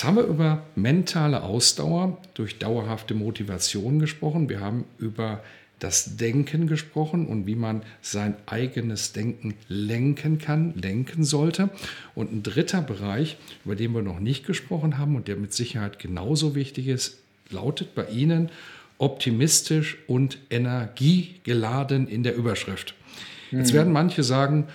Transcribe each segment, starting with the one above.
Jetzt haben wir über mentale Ausdauer durch dauerhafte Motivation gesprochen. Wir haben über das Denken gesprochen und wie man sein eigenes Denken lenken kann, lenken sollte. Und ein dritter Bereich, über den wir noch nicht gesprochen haben und der mit Sicherheit genauso wichtig ist, lautet bei Ihnen optimistisch und energiegeladen in der Überschrift. Jetzt hm. werden manche sagen,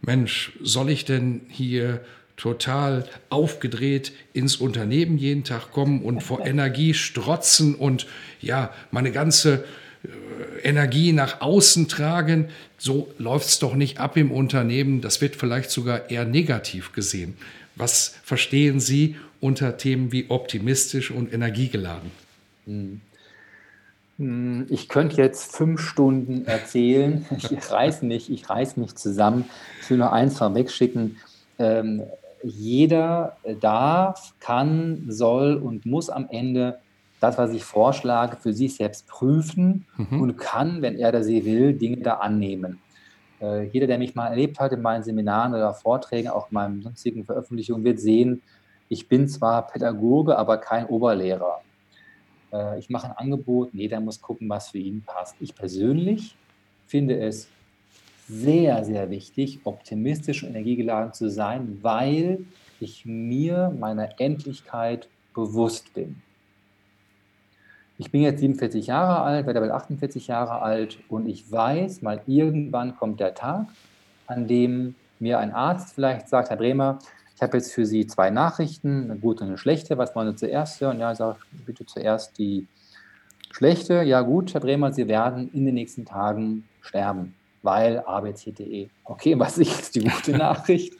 Mensch, soll ich denn hier total aufgedreht ins Unternehmen jeden Tag kommen und vor Energie strotzen und ja, meine ganze äh, Energie nach außen tragen. So läuft es doch nicht ab im Unternehmen. Das wird vielleicht sogar eher negativ gesehen. Was verstehen Sie unter Themen wie optimistisch und energiegeladen? Hm. Hm, ich könnte jetzt fünf Stunden erzählen. Ich reiß mich, ich reiß mich zusammen. Ich will nur eins vorweg schicken. Ähm, jeder darf, kann, soll und muss am Ende das, was ich vorschlage, für sich selbst prüfen mhm. und kann, wenn er oder sie will, Dinge da annehmen. Äh, jeder, der mich mal erlebt hat in meinen Seminaren oder Vorträgen, auch in meinen sonstigen Veröffentlichungen, wird sehen, ich bin zwar Pädagoge, aber kein Oberlehrer. Äh, ich mache ein Angebot jeder muss gucken, was für ihn passt. Ich persönlich finde es sehr, sehr wichtig, optimistisch und energiegeladen zu sein, weil ich mir meiner Endlichkeit bewusst bin. Ich bin jetzt 47 Jahre alt, werde bald 48 Jahre alt und ich weiß, mal irgendwann kommt der Tag, an dem mir ein Arzt vielleicht sagt, Herr Bremer, ich habe jetzt für Sie zwei Nachrichten, eine gute und eine schlechte. Was wollen Sie zuerst hören? Ja, ich sage bitte zuerst die schlechte. Ja gut, Herr Bremer, Sie werden in den nächsten Tagen sterben weil abc.de. Okay, was ist die gute Nachricht?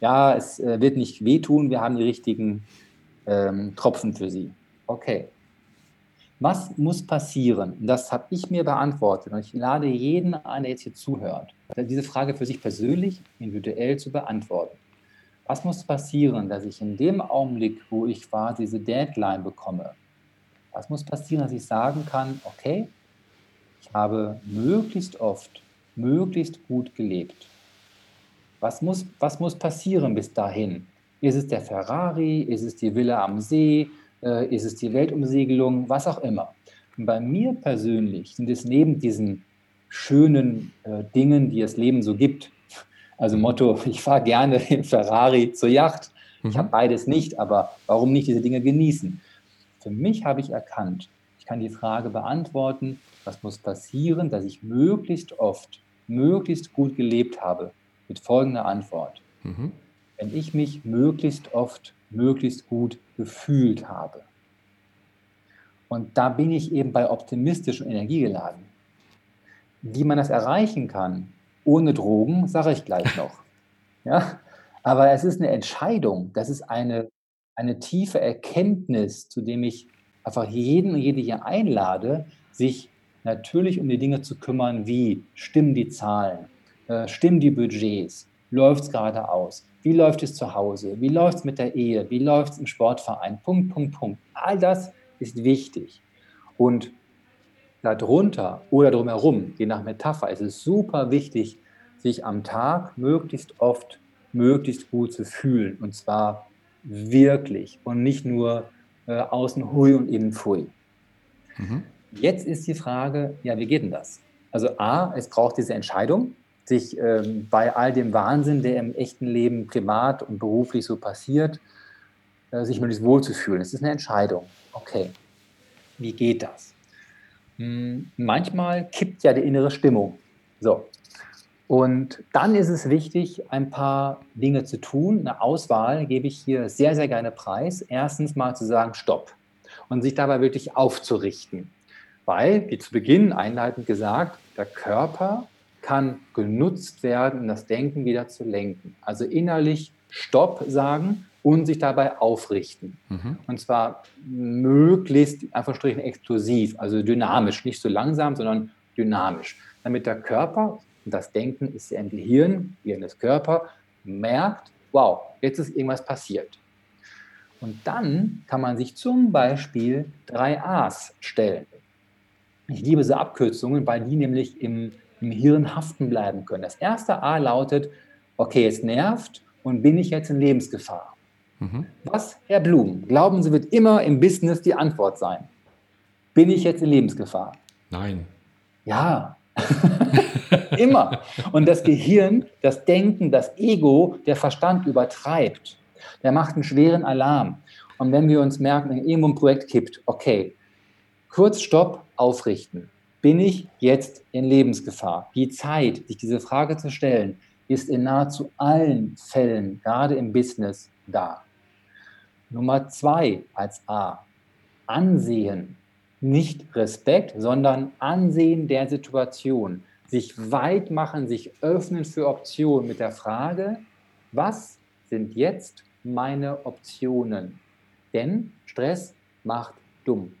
Ja, es äh, wird nicht wehtun, wir haben die richtigen ähm, Tropfen für Sie. Okay. Was muss passieren? Das habe ich mir beantwortet und ich lade jeden ein, der jetzt hier zuhört, diese Frage für sich persönlich, individuell zu beantworten. Was muss passieren, dass ich in dem Augenblick, wo ich quasi diese Deadline bekomme, was muss passieren, dass ich sagen kann, okay, ich habe möglichst oft möglichst gut gelebt. Was muss, was muss passieren bis dahin? Ist es der Ferrari? Ist es die Villa am See? Äh, ist es die Weltumsegelung? Was auch immer. Und bei mir persönlich sind es neben diesen schönen äh, Dingen, die das Leben so gibt, also Motto, ich fahre gerne den Ferrari zur Yacht. Ich mhm. habe beides nicht, aber warum nicht diese Dinge genießen? Für mich habe ich erkannt, ich kann die Frage beantworten, was muss passieren, dass ich möglichst oft möglichst gut gelebt habe, mit folgender Antwort. Mhm. Wenn ich mich möglichst oft, möglichst gut gefühlt habe. Und da bin ich eben bei optimistisch und energiegeladen. Wie man das erreichen kann, ohne Drogen, sage ich gleich noch. Ja? Aber es ist eine Entscheidung, das ist eine, eine tiefe Erkenntnis, zu dem ich einfach jeden und jede hier einlade, sich natürlich um die Dinge zu kümmern, wie stimmen die Zahlen, äh, stimmen die Budgets, läuft es gerade aus, wie läuft es zu Hause, wie läuft es mit der Ehe, wie läuft es im Sportverein, Punkt, Punkt, Punkt. All das ist wichtig. Und darunter oder drumherum, je nach Metapher, ist es super wichtig, sich am Tag möglichst oft, möglichst gut zu fühlen. Und zwar wirklich und nicht nur äh, außen hui und innen pfui. Mhm. Jetzt ist die Frage, ja, wie geht denn das? Also A, es braucht diese Entscheidung, sich ähm, bei all dem Wahnsinn, der im echten Leben privat und beruflich so passiert, äh, sich möglichst wohlzufühlen. Es ist eine Entscheidung. Okay, wie geht das? Hm, manchmal kippt ja die innere Stimmung. So. Und dann ist es wichtig, ein paar Dinge zu tun. Eine Auswahl gebe ich hier sehr, sehr gerne preis. Erstens mal zu sagen, stopp. Und sich dabei wirklich aufzurichten. Weil, wie zu Beginn einleitend gesagt, der Körper kann genutzt werden, um das Denken wieder zu lenken. Also innerlich Stopp sagen und sich dabei aufrichten. Mhm. Und zwar möglichst einfach explosiv, also dynamisch, nicht so langsam, sondern dynamisch, damit der Körper, und das Denken ist ja im Gehirn, Gehirn ist Körper, merkt, wow, jetzt ist irgendwas passiert. Und dann kann man sich zum Beispiel drei A's stellen. Ich liebe diese Abkürzungen, weil die nämlich im, im Hirn haften bleiben können. Das erste A lautet, okay, es nervt und bin ich jetzt in Lebensgefahr? Mhm. Was, Herr Blum, glauben Sie, wird immer im Business die Antwort sein? Bin ich jetzt in Lebensgefahr? Nein. Ja, immer. Und das Gehirn, das Denken, das Ego, der Verstand übertreibt. Der macht einen schweren Alarm. Und wenn wir uns merken, irgendwo ein Projekt kippt, okay, kurz Stopp, aufrichten. Bin ich jetzt in Lebensgefahr? Die Zeit, sich diese Frage zu stellen, ist in nahezu allen Fällen, gerade im Business, da. Nummer zwei als A. Ansehen. Nicht Respekt, sondern Ansehen der Situation. Sich weit machen, sich öffnen für Optionen mit der Frage, was sind jetzt meine Optionen? Denn Stress macht dumm.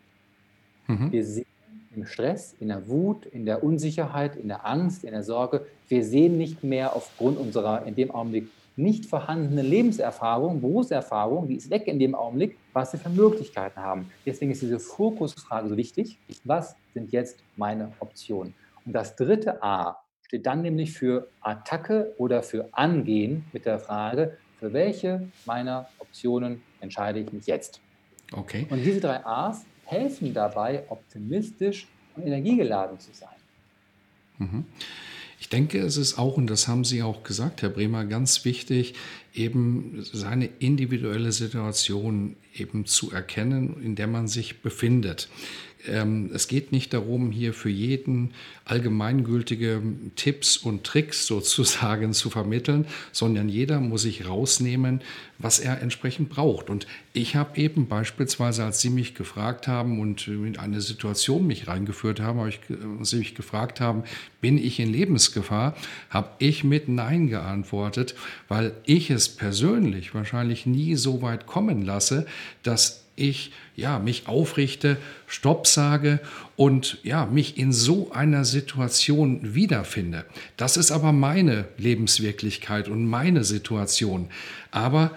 Mhm. Wir sehen im Stress, in der Wut, in der Unsicherheit, in der Angst, in der Sorge, wir sehen nicht mehr aufgrund unserer in dem Augenblick nicht vorhandene Lebenserfahrung, Berufserfahrung, die ist weg in dem Augenblick, was sie für Möglichkeiten haben. Deswegen ist diese Fokusfrage so wichtig. Was sind jetzt meine Optionen? Und das dritte A steht dann nämlich für Attacke oder für Angehen mit der Frage, für welche meiner Optionen entscheide ich mich jetzt? Okay. Und diese drei A's helfen dabei, optimistisch und energiegeladen zu sein. Mhm. Ich denke, es ist auch, und das haben Sie auch gesagt, Herr Bremer, ganz wichtig, eben seine individuelle Situation eben zu erkennen, in der man sich befindet. Ähm, es geht nicht darum, hier für jeden allgemeingültige Tipps und Tricks sozusagen zu vermitteln, sondern jeder muss sich rausnehmen, was er entsprechend braucht. Und ich habe eben beispielsweise, als Sie mich gefragt haben und in eine Situation mich reingeführt haben, habe ich, Sie mich gefragt haben, bin ich in Lebensgefahr, habe ich mit Nein geantwortet, weil ich es persönlich wahrscheinlich nie so weit kommen lasse, dass ich ja, mich aufrichte, Stopp sage und ja, mich in so einer Situation wiederfinde. Das ist aber meine Lebenswirklichkeit und meine Situation. Aber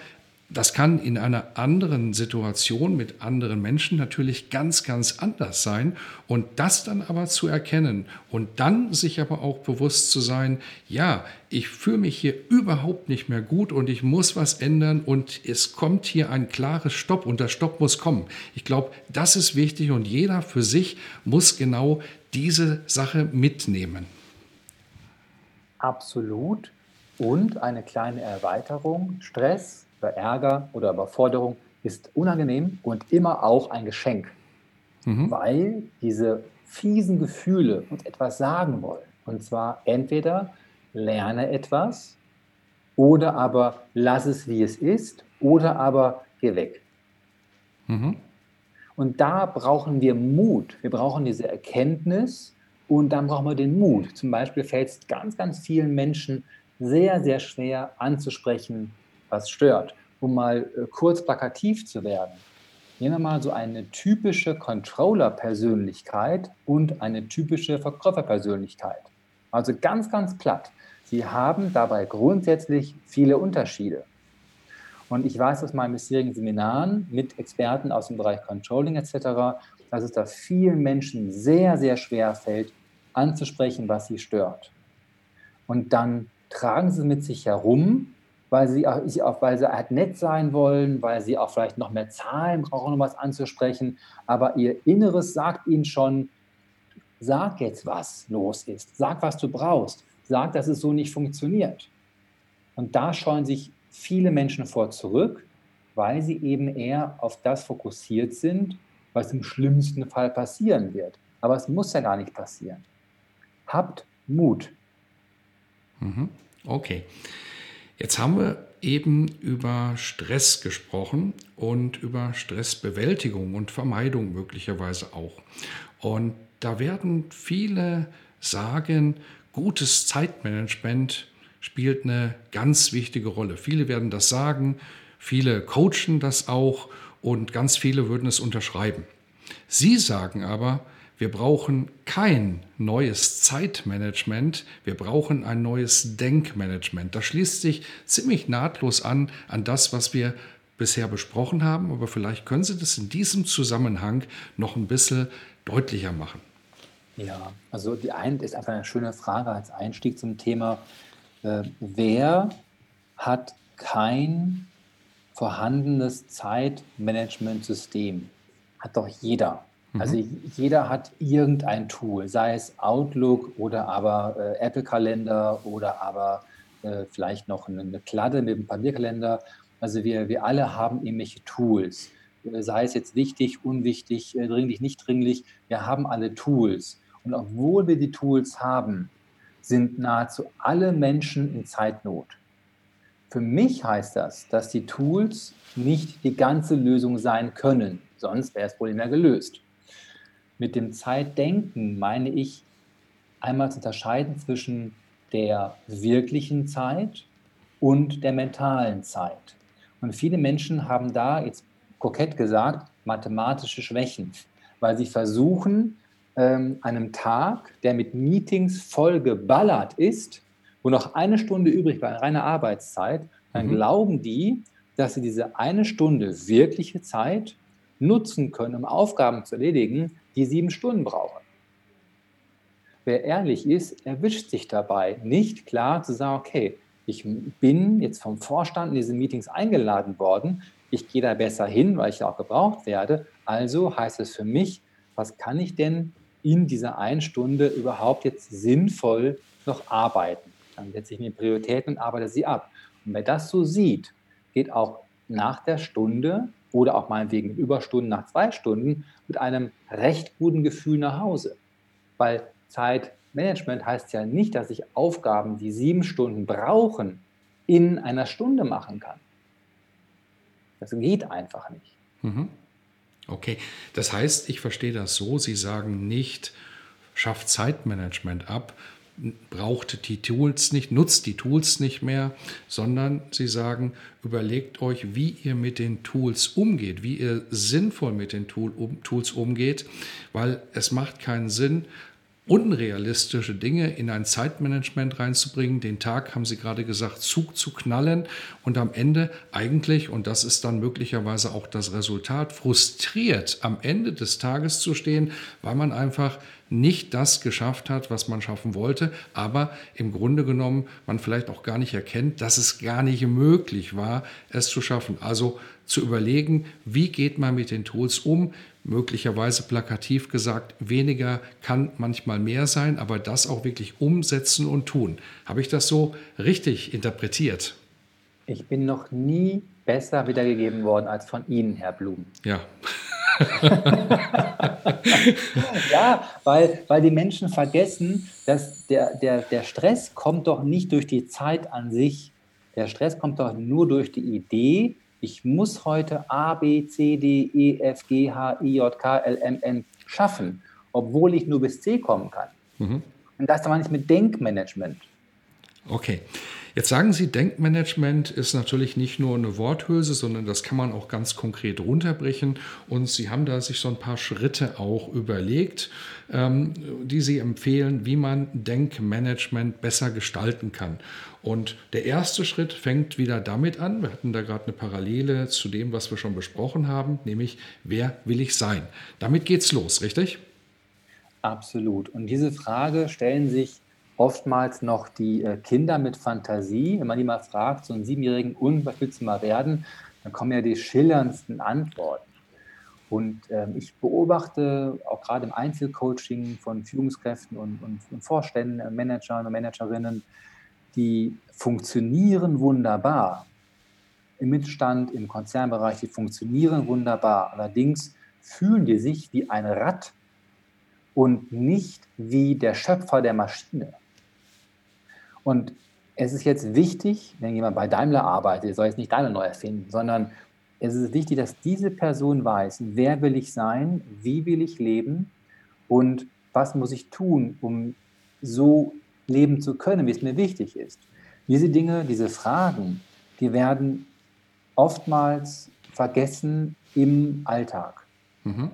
das kann in einer anderen Situation mit anderen Menschen natürlich ganz, ganz anders sein. Und das dann aber zu erkennen und dann sich aber auch bewusst zu sein, ja, ich fühle mich hier überhaupt nicht mehr gut und ich muss was ändern und es kommt hier ein klares Stopp und der Stopp muss kommen. Ich glaube, das ist wichtig und jeder für sich muss genau diese Sache mitnehmen. Absolut. Und eine kleine Erweiterung. Stress oder Ärger oder Überforderung ist unangenehm und immer auch ein Geschenk, mhm. weil diese fiesen Gefühle uns etwas sagen wollen. Und zwar entweder lerne etwas oder aber lass es, wie es ist oder aber geh weg. Mhm. Und da brauchen wir Mut. Wir brauchen diese Erkenntnis und dann brauchen wir den Mut. Zum Beispiel fällt es ganz, ganz vielen Menschen sehr, sehr schwer anzusprechen, was stört. Um mal äh, kurz plakativ zu werden, nehmen wir mal so eine typische Controller-Persönlichkeit und eine typische Verkäuferpersönlichkeit. Also ganz, ganz platt. Sie haben dabei grundsätzlich viele Unterschiede. Und ich weiß aus meinen bisherigen Seminaren mit Experten aus dem Bereich Controlling etc., dass es da vielen Menschen sehr, sehr schwer fällt, anzusprechen, was sie stört. Und dann tragen sie mit sich herum weil sie auch, weil sie halt nett sein wollen, weil sie auch vielleicht noch mehr Zahlen brauchen, um was anzusprechen. Aber ihr Inneres sagt ihnen schon, sag jetzt, was los ist. Sag, was du brauchst. Sag, dass es so nicht funktioniert. Und da scheuen sich viele Menschen vor zurück, weil sie eben eher auf das fokussiert sind, was im schlimmsten Fall passieren wird. Aber es muss ja gar nicht passieren. Habt Mut. Mhm. Okay. Jetzt haben wir eben über Stress gesprochen und über Stressbewältigung und Vermeidung möglicherweise auch. Und da werden viele sagen, gutes Zeitmanagement spielt eine ganz wichtige Rolle. Viele werden das sagen, viele coachen das auch und ganz viele würden es unterschreiben. Sie sagen aber, wir brauchen kein neues Zeitmanagement, wir brauchen ein neues Denkmanagement. Das schließt sich ziemlich nahtlos an an das, was wir bisher besprochen haben, aber vielleicht können Sie das in diesem Zusammenhang noch ein bisschen deutlicher machen. Ja, also die eine ist einfach eine schöne Frage als Einstieg zum Thema, äh, wer hat kein vorhandenes Zeitmanagementsystem? Hat doch jeder. Mhm. Also jeder hat irgendein Tool, sei es Outlook oder aber äh, Apple-Kalender oder aber äh, vielleicht noch eine, eine Kladde mit einem Papierkalender. Also wir, wir alle haben irgendwelche Tools, äh, sei es jetzt wichtig, unwichtig, äh, dringlich, nicht dringlich. Wir haben alle Tools. Und obwohl wir die Tools haben, sind nahezu alle Menschen in Zeitnot. Für mich heißt das, dass die Tools nicht die ganze Lösung sein können, sonst wäre das Problem ja gelöst. Mit dem Zeitdenken meine ich einmal zu unterscheiden zwischen der wirklichen Zeit und der mentalen Zeit. Und viele Menschen haben da, jetzt kokett gesagt, mathematische Schwächen, weil sie versuchen, ähm, einem Tag, der mit Meetings voll geballert ist, wo noch eine Stunde übrig war, reine Arbeitszeit, dann mhm. glauben die, dass sie diese eine Stunde wirkliche Zeit nutzen können, um Aufgaben zu erledigen, die sieben Stunden brauchen. Wer ehrlich ist, erwischt sich dabei, nicht klar zu sagen, okay, ich bin jetzt vom Vorstand in diese Meetings eingeladen worden, ich gehe da besser hin, weil ich ja auch gebraucht werde. Also heißt es für mich, was kann ich denn in dieser einen Stunde überhaupt jetzt sinnvoll noch arbeiten? Dann setze ich mir Prioritäten und arbeite sie ab. Und wer das so sieht, geht auch nach der Stunde oder auch meinetwegen Überstunden nach zwei Stunden mit einem recht guten Gefühl nach Hause. Weil Zeitmanagement heißt ja nicht, dass ich Aufgaben, die sieben Stunden brauchen, in einer Stunde machen kann. Das geht einfach nicht. Mhm. Okay, das heißt, ich verstehe das so, Sie sagen nicht, schafft Zeitmanagement ab, braucht die Tools nicht, nutzt die Tools nicht mehr, sondern sie sagen, überlegt euch, wie ihr mit den Tools umgeht, wie ihr sinnvoll mit den Tool, um, Tools umgeht, weil es macht keinen Sinn, unrealistische Dinge in ein Zeitmanagement reinzubringen, den Tag, haben Sie gerade gesagt, Zug zu knallen und am Ende eigentlich, und das ist dann möglicherweise auch das Resultat, frustriert am Ende des Tages zu stehen, weil man einfach nicht das geschafft hat, was man schaffen wollte, aber im Grunde genommen man vielleicht auch gar nicht erkennt, dass es gar nicht möglich war, es zu schaffen. Also zu überlegen, wie geht man mit den Tools um, möglicherweise plakativ gesagt, weniger kann manchmal mehr sein, aber das auch wirklich umsetzen und tun. Habe ich das so richtig interpretiert? Ich bin noch nie besser wiedergegeben worden als von Ihnen, Herr Blum. Ja. ja, weil, weil die Menschen vergessen, dass der, der, der Stress kommt doch nicht durch die Zeit an sich. Der Stress kommt doch nur durch die Idee, ich muss heute A, B, C, D, E, F, G, H, I, J, K, L, M, N schaffen, obwohl ich nur bis C kommen kann. Mhm. Und das meine ich mit Denkmanagement. Okay. Jetzt sagen Sie, Denkmanagement ist natürlich nicht nur eine Worthülse, sondern das kann man auch ganz konkret runterbrechen. Und Sie haben da sich so ein paar Schritte auch überlegt, ähm, die Sie empfehlen, wie man Denkmanagement besser gestalten kann. Und der erste Schritt fängt wieder damit an, wir hatten da gerade eine Parallele zu dem, was wir schon besprochen haben, nämlich wer will ich sein? Damit geht's los, richtig? Absolut. Und diese Frage stellen sich oftmals noch die äh, Kinder mit Fantasie. Wenn man die mal fragt, so einen Siebenjährigen, und was willst du mal werden? Dann kommen ja die schillerndsten Antworten. Und ähm, ich beobachte auch gerade im Einzelcoaching von Führungskräften und, und, und Vorständen, äh, Managern und Managerinnen, die funktionieren wunderbar. Im Mittelstand, im Konzernbereich, die funktionieren wunderbar. Allerdings fühlen die sich wie ein Rad und nicht wie der Schöpfer der Maschine. Und es ist jetzt wichtig, wenn jemand bei Daimler arbeitet, soll jetzt nicht Daimler neu erfinden, sondern es ist wichtig, dass diese Person weiß, wer will ich sein, wie will ich leben und was muss ich tun, um so leben zu können, wie es mir wichtig ist. Diese Dinge, diese Fragen, die werden oftmals vergessen im Alltag. Mhm. Und,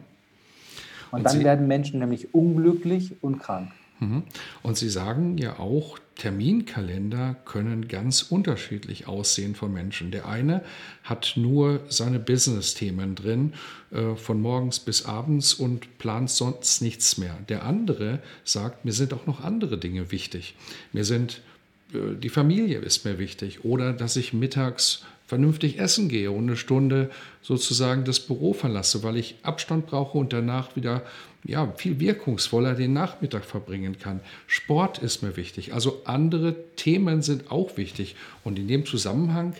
und, dann Sie, werden Menschen nämlich unglücklich und krank. Mhm. Und Sie sagen ja auch, Terminkalender können ganz unterschiedlich aussehen von Menschen. Der eine hat nur seine Business-Themen drin, äh, von morgens bis abends und plant sonst nichts mehr. Der andere sagt, mir sind auch noch andere Dinge wichtig. Mir sind äh, die Familie ist mir wichtig oder dass ich mittags vernünftig essen gehe und eine Stunde sozusagen das Büro verlasse, weil ich Abstand brauche und danach wieder ja, viel wirkungsvoller den Nachmittag verbringen kann. Sport ist mir wichtig. Also andere Themen sind auch wichtig. Und in dem Zusammenhang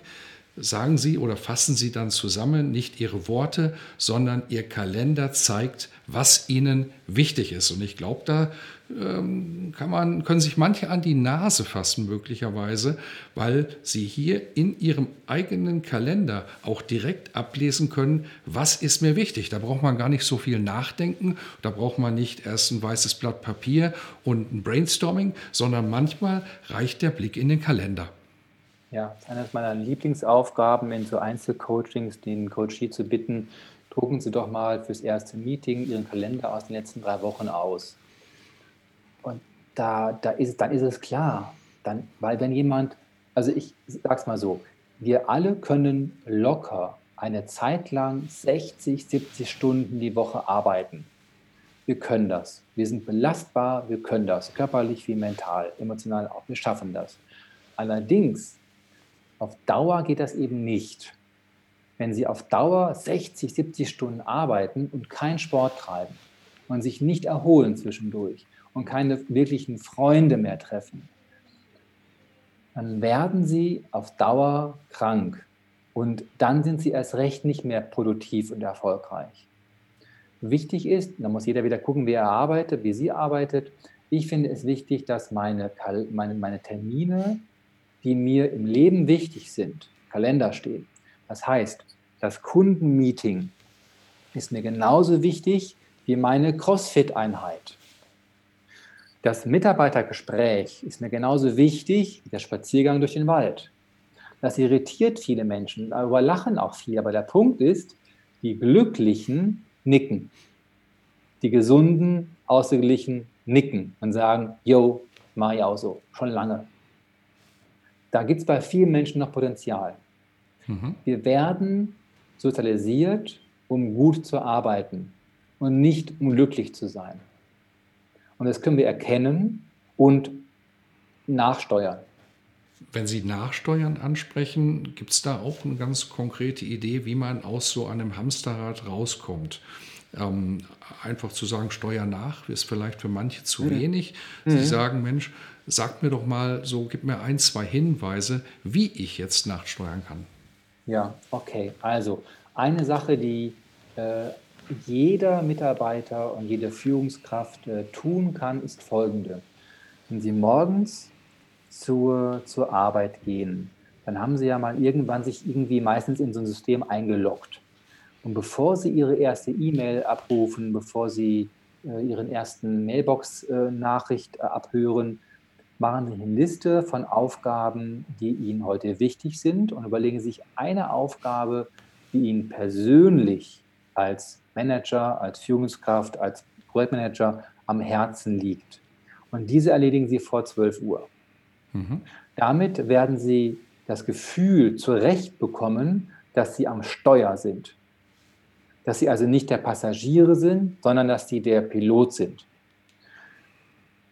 sagen Sie oder fassen Sie dann zusammen nicht Ihre Worte, sondern Ihr Kalender zeigt, was Ihnen wichtig ist. Und ich glaube, da kann man, können sich manche an die Nase fassen, möglicherweise, weil sie hier in ihrem eigenen Kalender auch direkt ablesen können, was ist mir wichtig. Da braucht man gar nicht so viel nachdenken, da braucht man nicht erst ein weißes Blatt Papier und ein Brainstorming, sondern manchmal reicht der Blick in den Kalender. Ja, eine meiner Lieblingsaufgaben in so Einzelcoachings, den Coachie zu bitten, drucken Sie doch mal fürs erste Meeting Ihren Kalender aus den letzten drei Wochen aus da, da ist, dann ist es klar. Dann, weil wenn jemand, also ich sag's mal so, wir alle können locker eine Zeit lang 60, 70 Stunden die Woche arbeiten. Wir können das. Wir sind belastbar, wir können das, körperlich wie mental, emotional auch. Wir schaffen das. Allerdings, auf Dauer geht das eben nicht. Wenn Sie auf Dauer 60, 70 Stunden arbeiten und keinen Sport treiben und sich nicht erholen zwischendurch, und keine wirklichen Freunde mehr treffen, dann werden sie auf Dauer krank und dann sind sie erst recht nicht mehr produktiv und erfolgreich. Wichtig ist, da muss jeder wieder gucken, wie er arbeitet, wie sie arbeitet. Ich finde es wichtig, dass meine, meine, meine Termine, die mir im Leben wichtig sind, Kalender stehen. Das heißt, das Kundenmeeting ist mir genauso wichtig wie meine CrossFit-Einheit. Das Mitarbeitergespräch ist mir genauso wichtig wie der Spaziergang durch den Wald. Das irritiert viele Menschen, darüber lachen auch viele. Aber der Punkt ist, die Glücklichen nicken. Die Gesunden, Ausgeglichen nicken und sagen, yo, mach ich auch so, schon lange. Da gibt es bei vielen Menschen noch Potenzial. Mhm. Wir werden sozialisiert, um gut zu arbeiten und nicht um glücklich zu sein. Und das können wir erkennen und nachsteuern. Wenn Sie Nachsteuern ansprechen, gibt es da auch eine ganz konkrete Idee, wie man aus so einem Hamsterrad rauskommt? Ähm, einfach zu sagen, Steuer nach, ist vielleicht für manche zu mhm. wenig. Sie mhm. sagen, Mensch, sag mir doch mal so, gib mir ein, zwei Hinweise, wie ich jetzt nachsteuern kann. Ja, okay. Also eine Sache, die äh, jeder Mitarbeiter und jede Führungskraft äh, tun kann, ist folgende. Wenn Sie morgens zur, zur Arbeit gehen, dann haben Sie ja mal irgendwann sich irgendwie meistens in so ein System eingeloggt. Und bevor Sie Ihre erste E-Mail abrufen, bevor Sie äh, Ihren ersten Mailbox-Nachricht äh, abhören, machen Sie eine Liste von Aufgaben, die Ihnen heute wichtig sind und überlegen sich eine Aufgabe, die Ihnen persönlich als Manager, als Führungskraft, als Projektmanager am Herzen liegt. Und diese erledigen Sie vor 12 Uhr. Mhm. Damit werden Sie das Gefühl zurecht bekommen, dass Sie am Steuer sind. Dass Sie also nicht der Passagiere sind, sondern dass Sie der Pilot sind.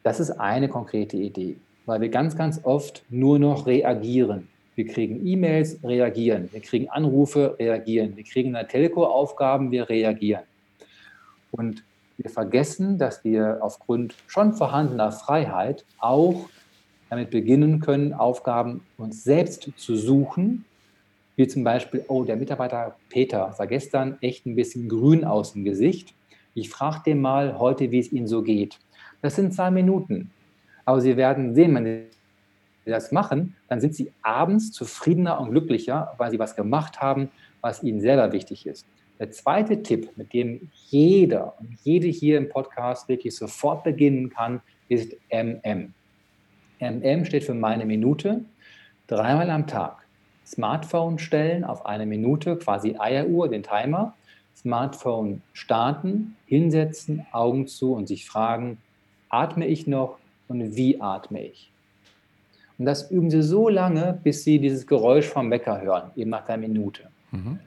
Das ist eine konkrete Idee, weil wir ganz, ganz oft nur noch reagieren. Wir kriegen E-Mails, reagieren. Wir kriegen Anrufe, reagieren. Wir kriegen eine Telco-Aufgaben, wir reagieren. Und wir vergessen, dass wir aufgrund schon vorhandener Freiheit auch damit beginnen können, Aufgaben uns selbst zu suchen. Wie zum Beispiel, oh, der Mitarbeiter Peter sah gestern echt ein bisschen grün aus dem Gesicht. Ich frage den mal heute, wie es ihm so geht. Das sind zwei Minuten. Aber Sie werden sehen, wenn Sie das machen, dann sind Sie abends zufriedener und glücklicher, weil Sie was gemacht haben, was Ihnen selber wichtig ist. Der zweite Tipp, mit dem jeder und jede hier im Podcast wirklich sofort beginnen kann, ist MM. MM steht für meine Minute. Dreimal am Tag. Smartphone stellen auf eine Minute, quasi Eieruhr, den Timer. Smartphone starten, hinsetzen, Augen zu und sich fragen, atme ich noch und wie atme ich? Und das üben Sie so lange, bis Sie dieses Geräusch vom Wecker hören, eben nach einer Minute. Mhm.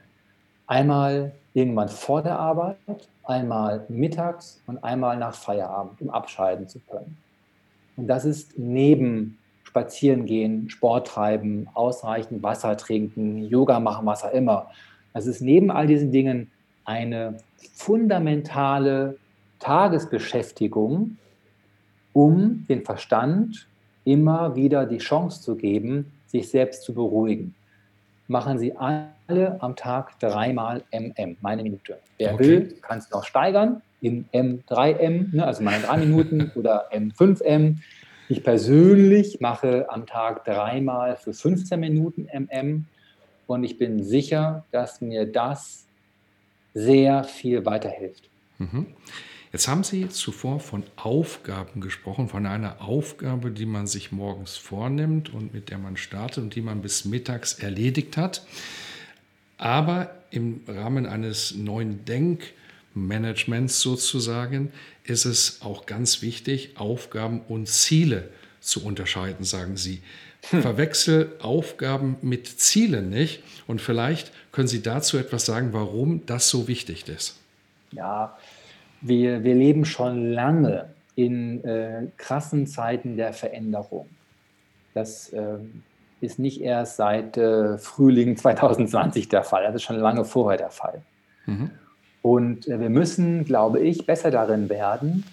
Einmal irgendwann vor der Arbeit, einmal mittags und einmal nach Feierabend, um abschalten zu können. Und das ist neben Spazierengehen, Sport treiben, ausreichend Wasser trinken, Yoga machen, was auch immer. Das ist neben all diesen Dingen eine fundamentale Tagesbeschäftigung, um den Verstand immer wieder die Chance zu geben, sich selbst zu beruhigen. Machen Sie alle am Tag dreimal MM, meine Minute. Wer okay. will, kann es noch steigern in M3M, ne, also meine drei Minuten oder M5M. Ich persönlich mache am Tag dreimal für 15 Minuten MM und ich bin sicher, dass mir das sehr viel weiterhilft. Mhm. Jetzt haben Sie zuvor von Aufgaben gesprochen, von einer Aufgabe, die man sich morgens vornimmt und mit der man startet und die man bis mittags erledigt hat. Aber im Rahmen eines neuen Denkmanagements sozusagen ist es auch ganz wichtig, Aufgaben und Ziele zu unterscheiden, sagen Sie. Hm. Verwechsel Aufgaben mit Zielen nicht. Und vielleicht können Sie dazu etwas sagen, warum das so wichtig ist. Ja, wir, wir leben schon lange in äh, krassen Zeiten der Veränderung. Das äh, ist nicht erst seit äh, Frühling 2020 der Fall, das ist schon lange vorher der Fall. Mhm. Und äh, wir müssen, glaube ich, besser darin werden,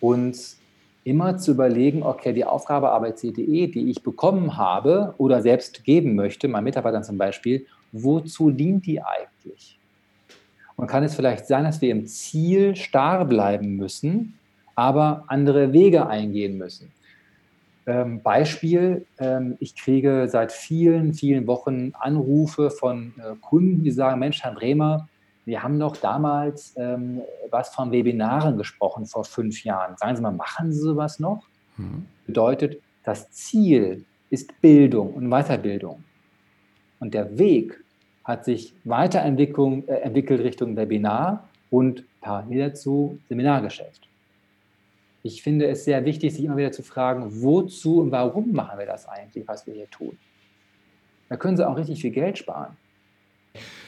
uns immer zu überlegen, okay, die Aufgabe ABC.de, die ich bekommen habe oder selbst geben möchte, meinen Mitarbeitern zum Beispiel, wozu dient die eigentlich? Und kann es vielleicht sein, dass wir im Ziel starr bleiben müssen, aber andere Wege eingehen müssen? Ähm, Beispiel, ähm, ich kriege seit vielen, vielen Wochen Anrufe von äh, Kunden, die sagen, Mensch, Herr Bremer, wir haben doch damals ähm, was von Webinaren gesprochen vor fünf Jahren. Sagen Sie mal, machen Sie sowas noch? Mhm. Bedeutet, das Ziel ist Bildung und Weiterbildung. Und der Weg hat sich weiterentwickelt äh, entwickelt Richtung Webinar und parallel dazu Seminargeschäft. Ich finde es sehr wichtig, sich immer wieder zu fragen, wozu und warum machen wir das eigentlich, was wir hier tun. Da können Sie auch richtig viel Geld sparen.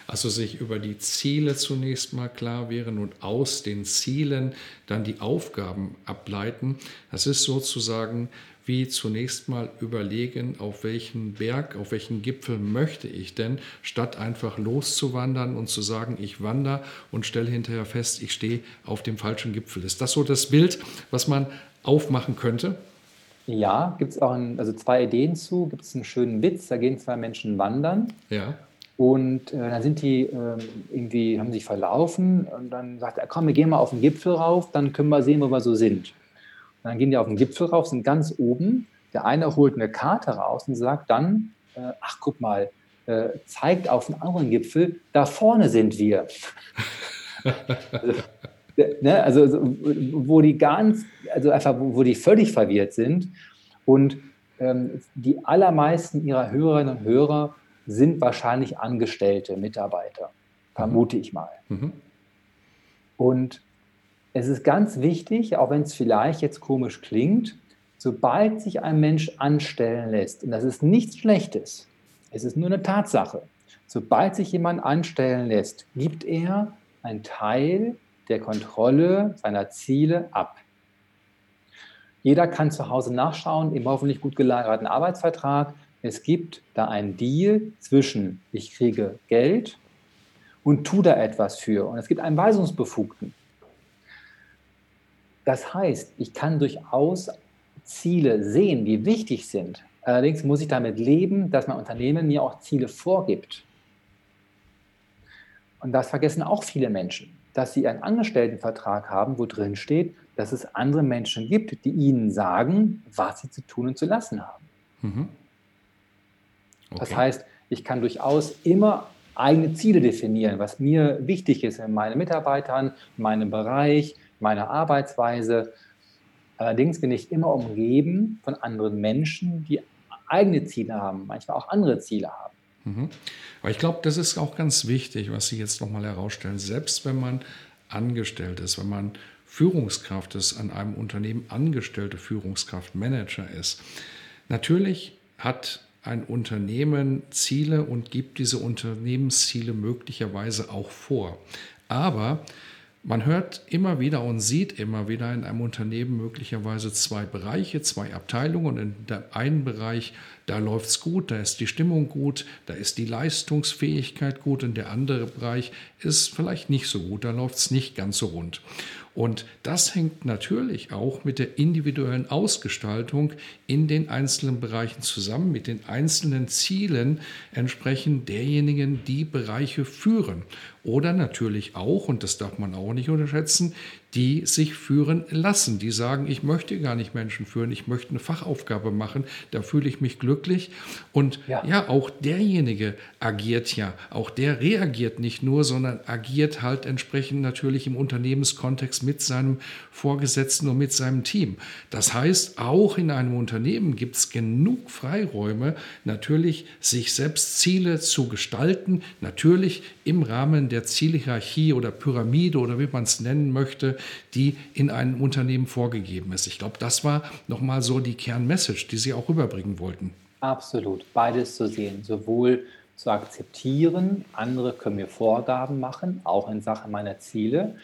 Also sich über die Ziele zunächst mal klar wären und aus den Zielen dann die Aufgaben ableiten. Das ist sozusagen wie zunächst mal überlegen, auf welchen Berg, auf welchen Gipfel möchte ich denn, statt einfach loszuwandern und zu sagen, ich wandere und stelle hinterher fest, ich stehe auf dem falschen Gipfel. Ist das so das Bild, was man aufmachen könnte? Ja, gibt es auch ein, also zwei Ideen zu. Gibt es einen schönen Witz, da gehen zwei Menschen wandern. Ja. Und äh, dann sind die äh, irgendwie, haben sich verlaufen und dann sagt er, komm, wir gehen mal auf den Gipfel rauf, dann können wir sehen, wo wir so sind. Dann gehen die auf den Gipfel rauf, sind ganz oben. Der eine holt eine Karte raus und sagt dann, äh, ach guck mal, äh, zeigt auf den anderen Gipfel, da vorne sind wir. also, ne, also wo die ganz, also einfach, wo die völlig verwirrt sind. Und ähm, die allermeisten ihrer Hörerinnen und Hörer sind wahrscheinlich Angestellte, Mitarbeiter, vermute ich mal. Mhm. Und es ist ganz wichtig, auch wenn es vielleicht jetzt komisch klingt, sobald sich ein Mensch anstellen lässt, und das ist nichts Schlechtes, es ist nur eine Tatsache, sobald sich jemand anstellen lässt, gibt er einen Teil der Kontrolle seiner Ziele ab. Jeder kann zu Hause nachschauen, im hoffentlich gut gelagerten Arbeitsvertrag. Es gibt da einen Deal zwischen, ich kriege Geld und tu da etwas für. Und es gibt einen Weisungsbefugten. Das heißt, ich kann durchaus Ziele sehen, die wichtig sind. Allerdings muss ich damit leben, dass mein Unternehmen mir auch Ziele vorgibt. Und das vergessen auch viele Menschen, dass sie einen Angestelltenvertrag haben, wo drin steht, dass es andere Menschen gibt, die ihnen sagen, was sie zu tun und zu lassen haben. Mhm. Okay. Das heißt, ich kann durchaus immer eigene Ziele definieren, was mir wichtig ist in meinen Mitarbeitern, in meinem Bereich, meiner Arbeitsweise. Allerdings bin ich immer umgeben von anderen Menschen, die eigene Ziele haben, manchmal auch andere Ziele haben. Mhm. Aber ich glaube, das ist auch ganz wichtig, was Sie jetzt nochmal herausstellen. Selbst wenn man angestellt ist, wenn man Führungskraft ist, an einem Unternehmen angestellte Führungskraft, Manager ist, natürlich hat ein Unternehmen Ziele und gibt diese Unternehmensziele möglicherweise auch vor. Aber man hört immer wieder und sieht immer wieder in einem Unternehmen möglicherweise zwei Bereiche, zwei Abteilungen. Und in dem einen Bereich, da läuft es gut, da ist die Stimmung gut, da ist die Leistungsfähigkeit gut. Und der andere Bereich ist vielleicht nicht so gut, da läuft es nicht ganz so rund. Und das hängt natürlich auch mit der individuellen Ausgestaltung in den einzelnen Bereichen zusammen, mit den einzelnen Zielen entsprechend derjenigen, die Bereiche führen. Oder natürlich auch, und das darf man auch nicht unterschätzen, die sich führen lassen, die sagen, ich möchte gar nicht Menschen führen, ich möchte eine Fachaufgabe machen, da fühle ich mich glücklich. Und ja. ja, auch derjenige agiert ja, auch der reagiert nicht nur, sondern agiert halt entsprechend natürlich im Unternehmenskontext mit seinem Vorgesetzten und mit seinem Team. Das heißt, auch in einem Unternehmen gibt es genug Freiräume, natürlich sich selbst Ziele zu gestalten, natürlich im Rahmen der Zielhierarchie oder Pyramide oder wie man es nennen möchte, die in einem Unternehmen vorgegeben ist. Ich glaube, das war nochmal so die Kernmessage, die Sie auch rüberbringen wollten. Absolut, beides zu sehen, sowohl zu akzeptieren, andere können mir Vorgaben machen, auch in Sachen meiner Ziele,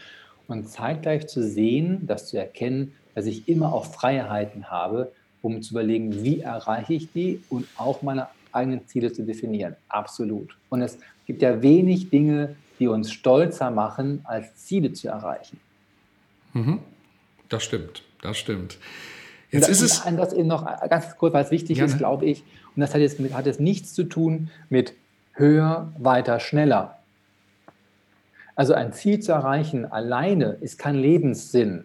und zeitgleich zu sehen, das zu erkennen, dass ich immer auch Freiheiten habe, um zu überlegen, wie erreiche ich die und auch meine eigenen Ziele zu definieren. Absolut. Und es gibt ja wenig Dinge, die uns stolzer machen, als Ziele zu erreichen. Mhm. Das stimmt, das stimmt. Jetzt das, ist es. Das eben noch ganz kurz, weil es wichtig gerne. ist, glaube ich. Und das hat jetzt, hat jetzt nichts zu tun mit höher, weiter, schneller. Also ein Ziel zu erreichen alleine ist kein Lebenssinn.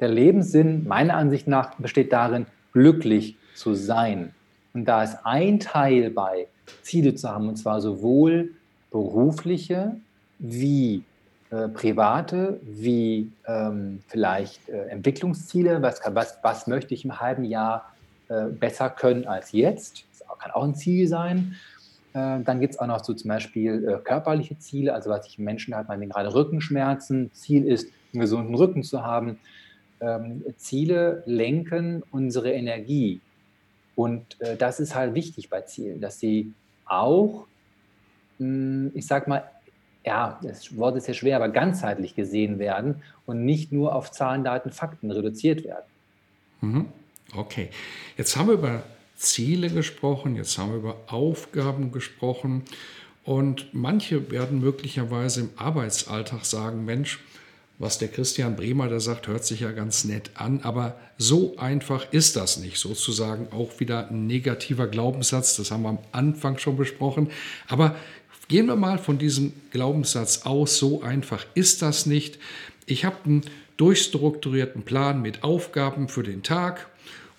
Der Lebenssinn, meiner Ansicht nach, besteht darin, glücklich zu sein. Und da ist ein Teil bei, Ziele zu haben, und zwar sowohl berufliche wie äh, private, wie ähm, vielleicht äh, Entwicklungsziele, was, was, was möchte ich im halben Jahr äh, besser können als jetzt, das kann auch ein Ziel sein. Äh, dann gibt es auch noch so zum Beispiel äh, körperliche Ziele, also was ich Menschen hat, man gerade Rückenschmerzen, Ziel ist, einen gesunden Rücken zu haben. Ähm, Ziele lenken unsere Energie. Und äh, das ist halt wichtig bei Zielen, dass sie auch, ich sag mal, ja, das Wort ist ja schwer, aber ganzheitlich gesehen werden und nicht nur auf Zahlen, Daten, Fakten reduziert werden. Mhm. Okay, jetzt haben wir über Ziele gesprochen, jetzt haben wir über Aufgaben gesprochen und manche werden möglicherweise im Arbeitsalltag sagen, Mensch, was der Christian Bremer da sagt, hört sich ja ganz nett an, aber so einfach ist das nicht. Sozusagen auch wieder ein negativer Glaubenssatz, das haben wir am Anfang schon besprochen. Aber Gehen wir mal von diesem Glaubenssatz aus, so einfach ist das nicht. Ich habe einen durchstrukturierten Plan mit Aufgaben für den Tag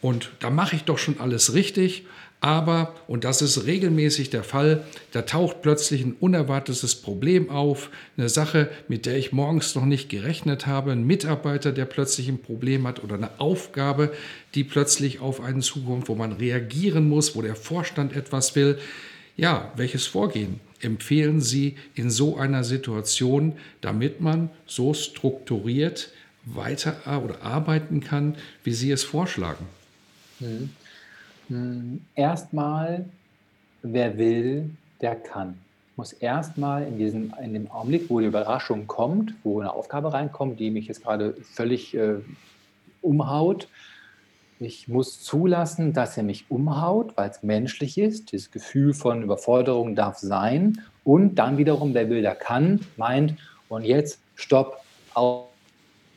und da mache ich doch schon alles richtig. Aber, und das ist regelmäßig der Fall, da taucht plötzlich ein unerwartetes Problem auf, eine Sache, mit der ich morgens noch nicht gerechnet habe, ein Mitarbeiter, der plötzlich ein Problem hat oder eine Aufgabe, die plötzlich auf einen zukommt, wo man reagieren muss, wo der Vorstand etwas will. Ja, welches Vorgehen? empfehlen Sie in so einer Situation, damit man so strukturiert weiter oder arbeiten kann, wie Sie es vorschlagen? Hm. Hm. Erstmal, wer will, der kann. Ich muss erstmal in, in dem Augenblick, wo die Überraschung kommt, wo eine Aufgabe reinkommt, die mich jetzt gerade völlig äh, umhaut, ich muss zulassen, dass er mich umhaut, weil es menschlich ist. Dieses Gefühl von Überforderung darf sein. Und dann wiederum, wer will, der kann, meint, und jetzt Stopp,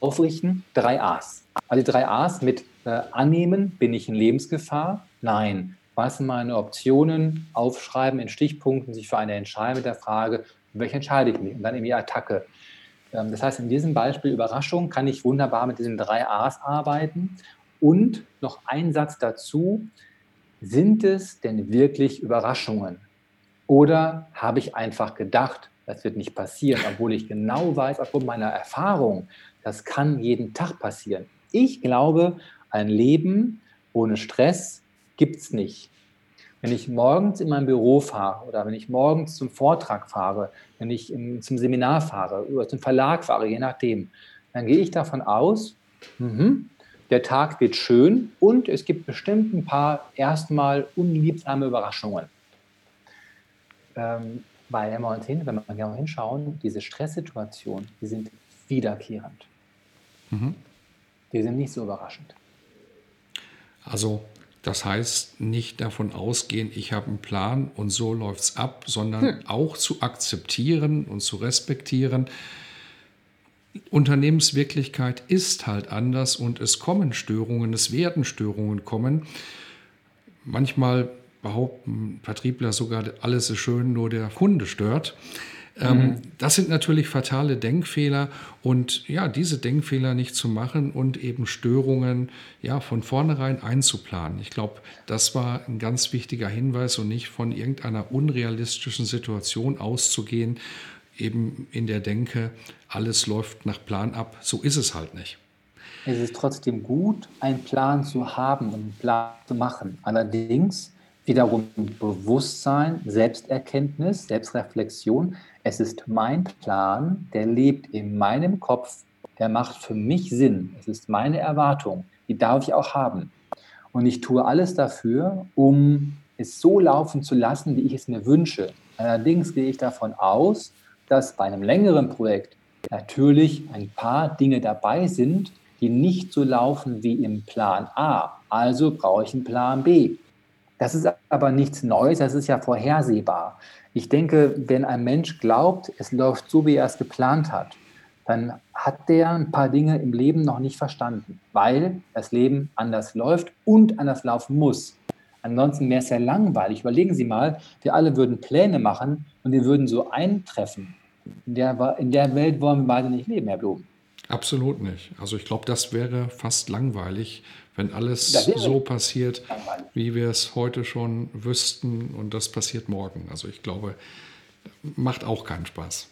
aufrichten, drei A's. Also die drei A's mit äh, annehmen, bin ich in Lebensgefahr? Nein. Was sind meine Optionen? Aufschreiben in Stichpunkten, sich für eine entscheiden mit der Frage, welche entscheide ich mich? Und dann eben die Attacke. Ähm, das heißt, in diesem Beispiel Überraschung kann ich wunderbar mit diesen drei A's arbeiten und noch ein Satz dazu, sind es denn wirklich Überraschungen? Oder habe ich einfach gedacht, das wird nicht passieren, obwohl ich genau weiß, aufgrund meiner Erfahrung, das kann jeden Tag passieren. Ich glaube, Ein Leben ohne Stress gibt es nicht. Wenn ich morgens in mein Büro fahre oder wenn ich morgens zum Vortrag fahre, wenn ich zum Seminar fahre oder zum Verlag fahre, je nachdem, dann gehe ich davon aus, mh, der Tag wird schön und es gibt bestimmt ein paar erstmal unliebsame Überraschungen. Ähm, weil, wenn wir, uns hin, wenn wir genau hinschauen, diese Stresssituationen, die sind wiederkehrend. Mhm. Die sind nicht so überraschend. Also das heißt, nicht davon ausgehen, ich habe einen Plan und so läuft es ab, sondern hm. auch zu akzeptieren und zu respektieren. Unternehmenswirklichkeit ist halt anders und es kommen Störungen, es werden Störungen kommen. Manchmal behaupten Vertriebler sogar, alles ist schön, nur der Kunde stört. Ähm, mhm. Das sind natürlich fatale Denkfehler und ja, diese Denkfehler nicht zu machen und eben Störungen ja von vornherein einzuplanen. Ich glaube, das war ein ganz wichtiger Hinweis und nicht von irgendeiner unrealistischen Situation auszugehen, eben in der Denke, alles läuft nach Plan ab. So ist es halt nicht. Es ist trotzdem gut, einen Plan zu haben und einen Plan zu machen. Allerdings wiederum Bewusstsein, Selbsterkenntnis, Selbstreflexion. Es ist mein Plan, der lebt in meinem Kopf, der macht für mich Sinn. Es ist meine Erwartung, die darf ich auch haben. Und ich tue alles dafür, um es so laufen zu lassen, wie ich es mir wünsche. Allerdings gehe ich davon aus, dass bei einem längeren Projekt natürlich ein paar Dinge dabei sind, die nicht so laufen wie im Plan A. Also brauche ich einen Plan B. Das ist aber nichts Neues, das ist ja vorhersehbar. Ich denke, wenn ein Mensch glaubt, es läuft so, wie er es geplant hat, dann hat der ein paar Dinge im Leben noch nicht verstanden, weil das Leben anders läuft und anders laufen muss. Ansonsten wäre es ja langweilig. Überlegen Sie mal, wir alle würden Pläne machen und die würden so eintreffen. In der, in der Welt wollen wir beide nicht leben, Herr Blum. Absolut nicht. Also ich glaube, das wäre fast langweilig, wenn alles so passiert, wie wir es heute schon wüssten und das passiert morgen. Also ich glaube, macht auch keinen Spaß.